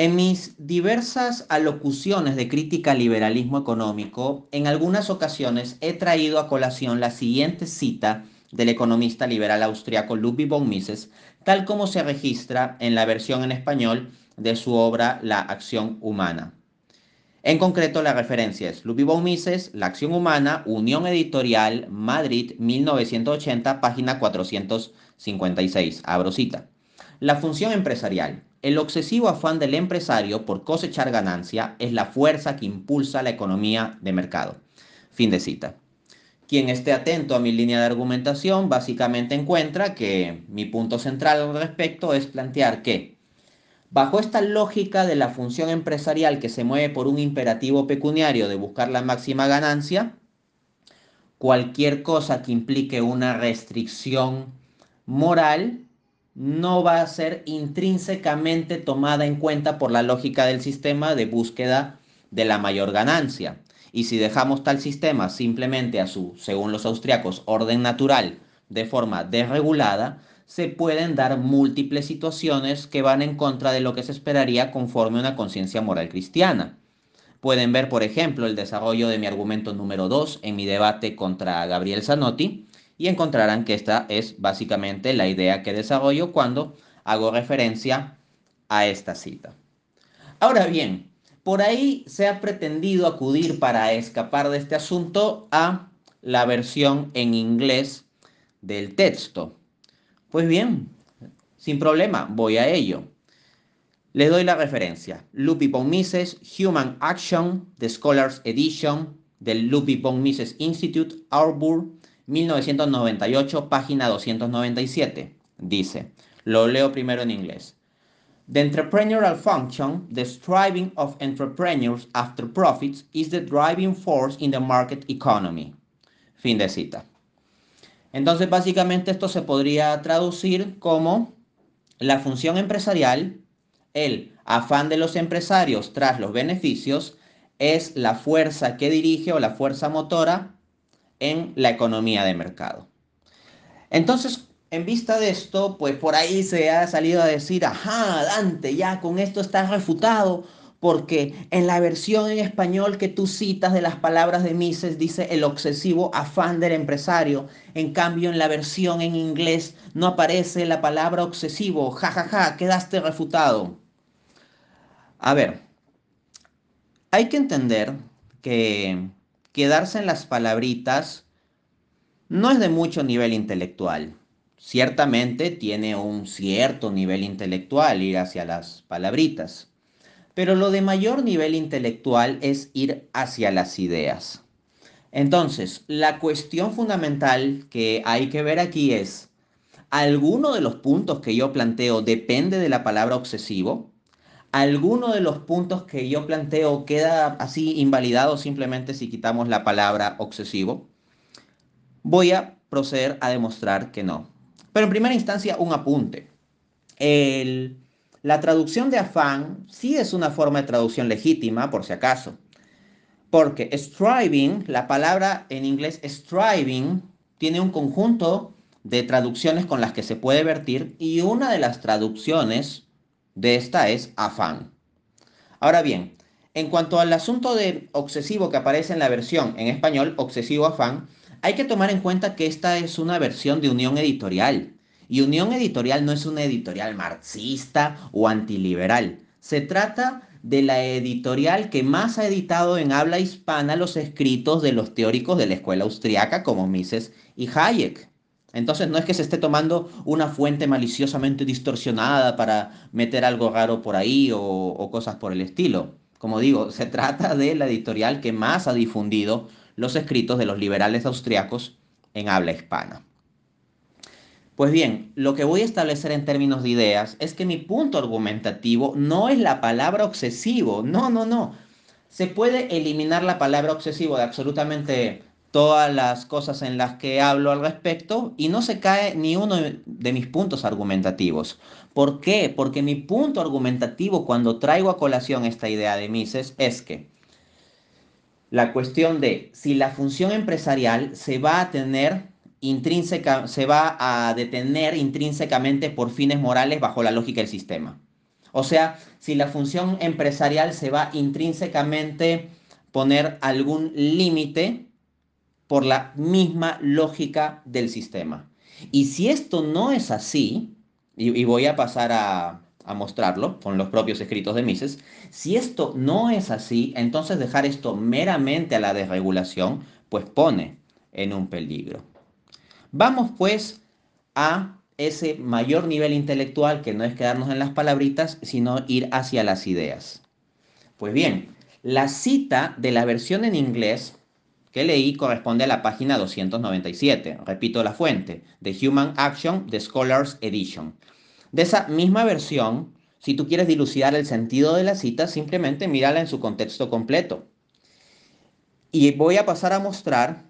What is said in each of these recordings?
En mis diversas alocuciones de crítica al liberalismo económico, en algunas ocasiones he traído a colación la siguiente cita del economista liberal austriaco Ludwig von Mises, tal como se registra en la versión en español de su obra La acción humana. En concreto, la referencia es Ludwig von Mises, La acción humana, Unión Editorial, Madrid, 1980, página 456. Abro cita. La función empresarial. El obsesivo afán del empresario por cosechar ganancia es la fuerza que impulsa la economía de mercado. Fin de cita. Quien esté atento a mi línea de argumentación básicamente encuentra que mi punto central al respecto es plantear que, bajo esta lógica de la función empresarial que se mueve por un imperativo pecuniario de buscar la máxima ganancia, cualquier cosa que implique una restricción moral no va a ser intrínsecamente tomada en cuenta por la lógica del sistema de búsqueda de la mayor ganancia. Y si dejamos tal sistema simplemente a su, según los austriacos, orden natural de forma desregulada, se pueden dar múltiples situaciones que van en contra de lo que se esperaría conforme a una conciencia moral cristiana. Pueden ver, por ejemplo, el desarrollo de mi argumento número 2 en mi debate contra Gabriel Zanotti, y encontrarán que esta es básicamente la idea que desarrollo cuando hago referencia a esta cita. Ahora bien, por ahí se ha pretendido acudir para escapar de este asunto a la versión en inglés del texto. Pues bien, sin problema, voy a ello. Les doy la referencia. Von Mises, Human Action, The Scholars Edition, del von Mises Institute, Auburn, 1998, página 297. Dice, lo leo primero en inglés. The entrepreneurial function, the striving of entrepreneurs after profits, is the driving force in the market economy. Fin de cita. Entonces, básicamente esto se podría traducir como la función empresarial, el afán de los empresarios tras los beneficios, es la fuerza que dirige o la fuerza motora en la economía de mercado. Entonces, en vista de esto, pues por ahí se ha salido a decir, ajá, Dante, ya con esto estás refutado, porque en la versión en español que tú citas de las palabras de Mises dice el obsesivo afán del empresario. En cambio, en la versión en inglés no aparece la palabra obsesivo. Ja, ja, ja, quedaste refutado. A ver, hay que entender que quedarse en las palabritas no es de mucho nivel intelectual. Ciertamente tiene un cierto nivel intelectual ir hacia las palabritas, pero lo de mayor nivel intelectual es ir hacia las ideas. Entonces, la cuestión fundamental que hay que ver aquí es, ¿alguno de los puntos que yo planteo depende de la palabra obsesivo? Alguno de los puntos que yo planteo queda así invalidado simplemente si quitamos la palabra obsesivo? Voy a proceder a demostrar que no. Pero en primera instancia, un apunte. la traducción de afán sí es una forma de traducción legítima, por si acaso. Porque striving, la palabra en inglés striving, tiene un conjunto de traducciones con las que se puede vertir y una de las traducciones de esta es afán. Ahora bien, en cuanto al asunto de obsesivo que aparece en la versión en español, obsesivo afán, hay que tomar en cuenta que esta es una versión de Unión Editorial. Y Unión Editorial no es una editorial marxista o antiliberal. Se trata de la editorial que más ha editado en habla hispana los escritos de los teóricos de la escuela austriaca como Mises y Hayek. Entonces no es que se esté tomando una fuente maliciosamente distorsionada para meter algo raro por ahí o, cosas por el estilo. Como digo, se trata de la editorial que más ha difundido los escritos de los liberales austriacos en habla hispana. Pues bien, lo que voy a establecer en términos de ideas es que mi punto argumentativo no es la palabra obsesivo, no, no, no. Se puede eliminar la palabra obsesivo de absolutamente todas las cosas en las que hablo al respecto y no se cae ni uno de mis puntos argumentativos. ¿Por qué? Porque mi punto argumentativo cuando traigo a colación esta idea de Mises es que la cuestión de si la función empresarial se va a tener intrínseca, se va a detener intrínsecamente por fines morales bajo la lógica del sistema. O sea, si la función empresarial se va intrínsecamente poner algún límite por la misma lógica del sistema. Y si esto no es así, y, voy a pasar a, mostrarlo con los propios escritos de Mises, si esto no es así, entonces dejar esto meramente a la desregulación, pues pone en un peligro. Vamos pues a ese mayor nivel intelectual que no es quedarnos en las palabritas, sino ir hacia las ideas. Pues bien, la cita de la versión en inglés que leí corresponde a la página 297, repito la fuente, de Human Action, The Scholars Edition. De esa misma versión, si tú quieres dilucidar el sentido de la cita, simplemente mírala en su contexto completo. Y voy a pasar a mostrar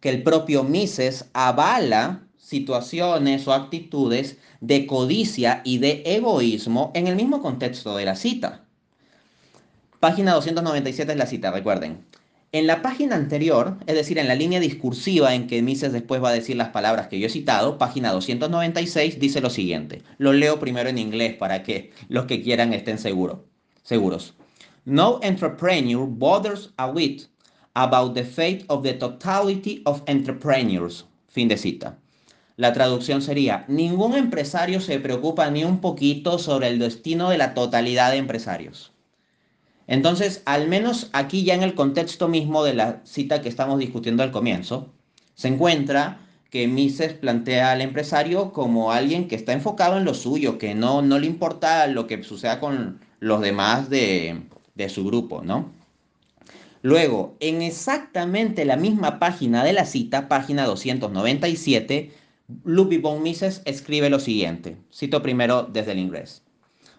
que el propio Mises avala situaciones o actitudes de codicia y de egoísmo en el mismo contexto de la cita. Página 297 es la cita, recuerden. En la página anterior, es decir, en la línea discursiva en que Mises después va a decir las palabras que yo he citado, página 296 dice lo siguiente. Lo leo primero en inglés para que los que quieran estén seguros. seguros. No entrepreneur bothers a whit about the fate of the totality of entrepreneurs. Fin de cita. La traducción sería, ningún empresario se preocupa ni un poquito sobre el destino de la totalidad de empresarios. Entonces, al menos aquí ya en el contexto mismo de la cita que estamos discutiendo al comienzo, se encuentra que Mises plantea al empresario como alguien que está enfocado en lo suyo, que no, no le importa lo que suceda con los demás de, de su grupo, ¿no? Luego, en exactamente la misma página de la cita, página 297, Ludwig von Mises escribe lo siguiente. Cito primero desde el inglés.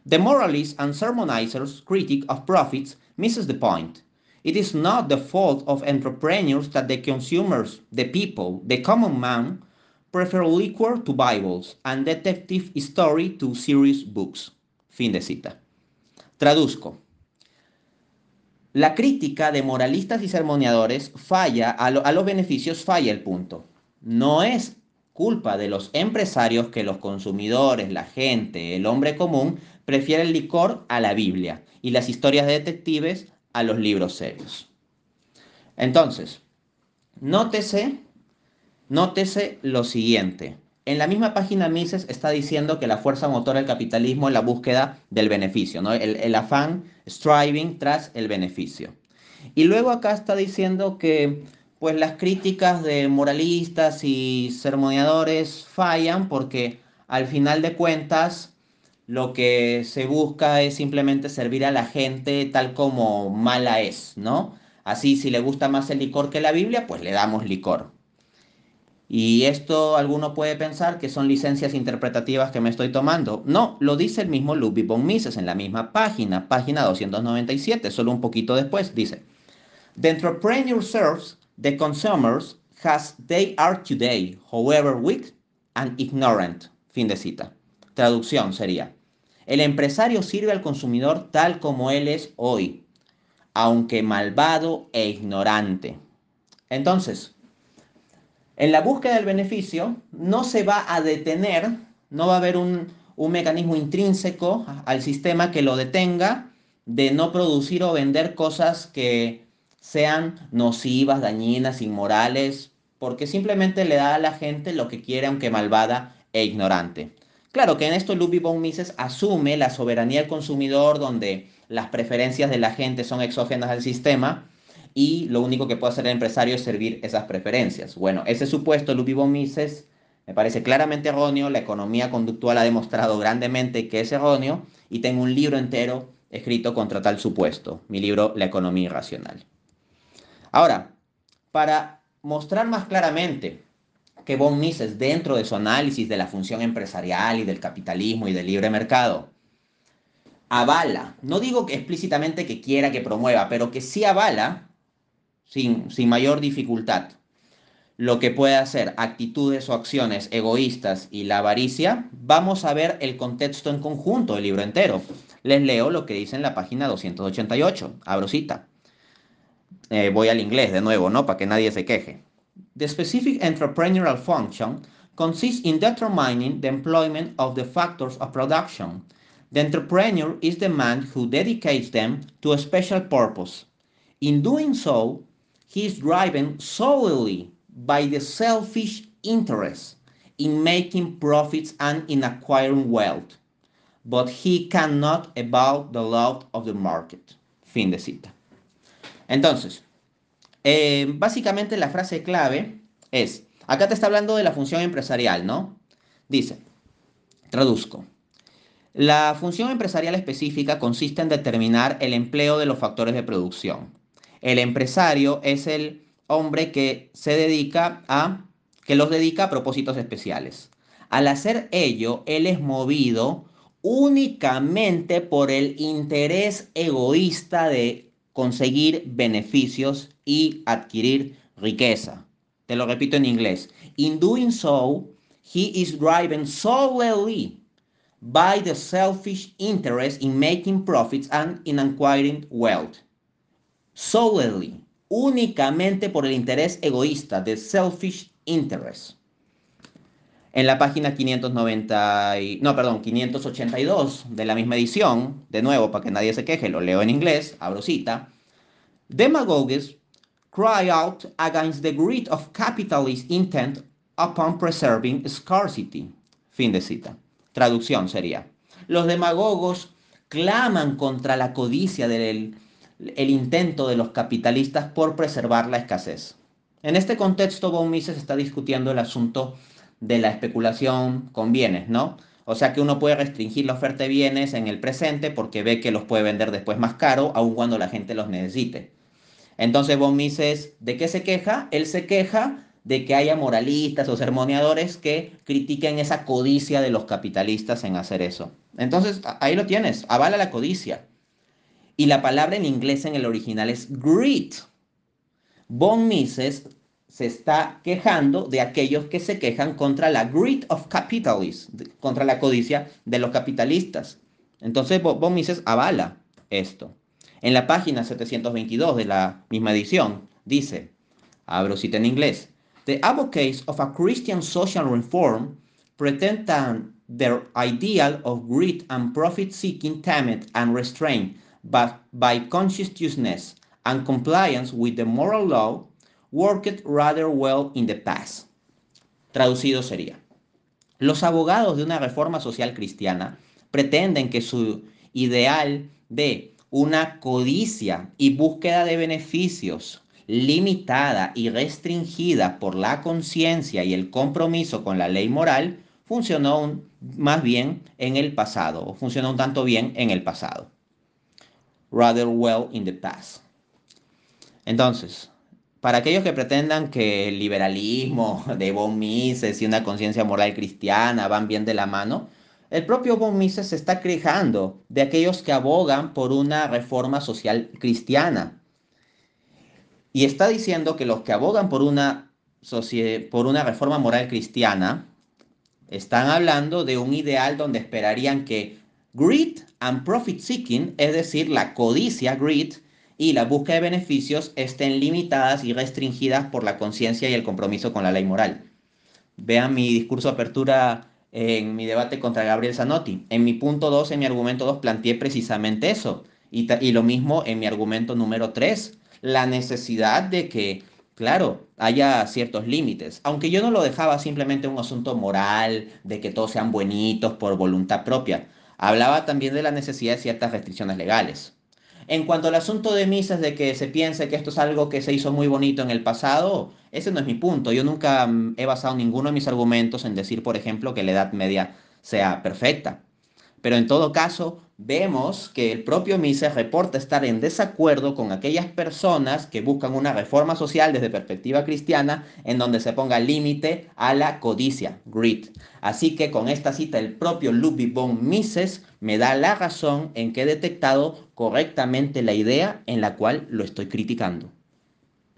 The moralist and sermonizer's critic of profits misses the point. It is not the fault of entrepreneurs that the consumers, the people, the common man, prefer liquor to Bibles and detective story to serious books. Fin de cita. Traduzco. La crítica de moralistas y sermoneadores falla, a, lo, a los beneficios falla el punto. No es culpa de los empresarios que los consumidores, la gente, el hombre común prefiere el licor a la Biblia y las historias de detectives a los libros serios. Entonces, nótese, lo siguiente. En la misma página Mises está diciendo que la fuerza motora del capitalismo es la búsqueda del beneficio, ¿no? el afán, striving tras el beneficio. Y luego acá está diciendo que pues las críticas de moralistas y sermoneadores fallan porque al final de cuentas lo que se busca es simplemente servir a la gente tal como mala es, ¿no? Así, si le gusta más el licor que la Biblia, pues le damos licor. Y esto alguno puede pensar que son licencias interpretativas que me estoy tomando. No, lo dice el mismo Ludwig von Mises en la misma página, página 297, solo un poquito después, dice, The entrepreneur serves the consumers as they are today, however weak and ignorant. Fin de cita. Traducción sería, el empresario sirve al consumidor tal como él es hoy, aunque malvado e ignorante. Entonces, en la búsqueda del beneficio no se va a detener, no va a haber un, mecanismo intrínseco al sistema que lo detenga de no producir o vender cosas que sean nocivas, dañinas, inmorales, porque simplemente le da a la gente lo que quiere, aunque malvada e ignorante. Claro que en esto Ludwig von Mises asume la soberanía del consumidor donde las preferencias de la gente son exógenas al sistema y lo único que puede hacer el empresario es servir esas preferencias. Bueno, ese supuesto Ludwig von Mises me parece claramente erróneo, la economía conductual ha demostrado grandemente que es erróneo y tengo un libro entero escrito contra tal supuesto, mi libro La economía irracional. Ahora, para mostrar más claramente que von Mises, dentro de su análisis de la función empresarial y del capitalismo y del libre mercado, avala, no digo que explícitamente que quiera que promueva, pero que sí avala, sin, sin mayor dificultad, lo que puede hacer actitudes o acciones egoístas y la avaricia, vamos a ver el contexto en conjunto del libro entero. Les leo lo que dice en la página 288, abro cita. Eh, voy al inglés de nuevo, ¿no? Para que nadie se queje. The specific entrepreneurial function consists in determining the employment of the factors of production, The entrepreneur is the man who dedicates them to a special purpose. In doing so, he is driven solely by the selfish interest in making profits and in acquiring wealth, but he cannot about the law of the market. Fin de cita. Entonces, eh, básicamente la frase clave es, acá te está hablando de la función empresarial, ¿no? Dice, traduzco. La función empresarial específica consiste en determinar el empleo de los factores de producción. El empresario es el hombre que se dedica a, que los dedica a propósitos especiales. Al hacer ello, él es movido únicamente por el interés egoísta de conseguir beneficios y adquirir riqueza. Te lo repito en inglés. In doing so, he is driven solely by the selfish interest in making profits and in acquiring wealth. Solely, únicamente por el interés egoísta, the selfish interest. En la página 590, no, perdón, 582 de la misma edición, de nuevo, para que nadie se queje, lo leo en inglés, abro cita. Demagogues cry out against the greed of capitalist intent upon preserving scarcity. Fin de cita. Traducción sería, los demagogos claman contra la codicia del el intento de los capitalistas por preservar la escasez. En este contexto, Von Mises está discutiendo el asunto de la especulación con bienes, ¿no? O sea que uno puede restringir la oferta de bienes en el presente porque ve que los puede vender después más caro, aun cuando la gente los necesite. Entonces Von Mises, ¿de qué se queja? Él se queja de que haya moralistas o sermoneadores que critiquen esa codicia de los capitalistas en hacer eso. Entonces, ahí lo tienes, avala la codicia. Y la palabra en inglés en el original es greed. Von Mises se está quejando de aquellos que se quejan contra la greed of capitalists, contra la codicia de los capitalistas. Entonces, Von Mises avala esto. En la página 722 de la misma edición dice, abro cita en inglés, The advocates of a Christian social reform pretend their ideal of greed and profit-seeking tamed and restrained but by conscientiousness and compliance with the moral law worked rather well in the past. Traducido sería, los abogados de una reforma social cristiana pretenden que su ideal de una codicia y búsqueda de beneficios limitada y restringida por la conciencia y el compromiso con la ley moral, funcionó más bien en el pasado, o funcionó un tanto bien en el pasado. Rather well in the past. Entonces, para aquellos que pretendan que el liberalismo de Von Mises y una conciencia moral cristiana van bien de la mano, el propio Von Mises se está quejando de aquellos que abogan por una reforma social cristiana, y está diciendo que los que abogan por una, por una reforma moral cristiana están hablando de un ideal donde esperarían que greed and profit seeking, es decir, la codicia, greed, y la búsqueda de beneficios estén limitadas y restringidas por la conciencia y el compromiso con la ley moral. Vean mi discurso de apertura en mi debate contra Gabriel Zanotti. En mi punto 2, en mi argumento 2, planteé precisamente eso. Y, y lo mismo en mi argumento número 3 la necesidad de que, claro, haya ciertos límites. Aunque yo no lo dejaba simplemente un asunto moral, de que todos sean buenitos por voluntad propia. Hablaba también de la necesidad de ciertas restricciones legales. En cuanto al asunto de misas, de que se piense que esto es algo que se hizo muy bonito en el pasado, ese no es mi punto. Yo nunca mm, he basado ninguno de mis argumentos en decir, por ejemplo, que la Edad Media sea perfecta. Pero en todo caso, vemos que el propio Mises reporta estar en desacuerdo con aquellas personas que buscan una reforma social desde perspectiva cristiana en donde se ponga límite a la codicia, greed. Así que con esta cita el propio Ludwig von Mises me da la razón en que he detectado correctamente la idea en la cual lo estoy criticando.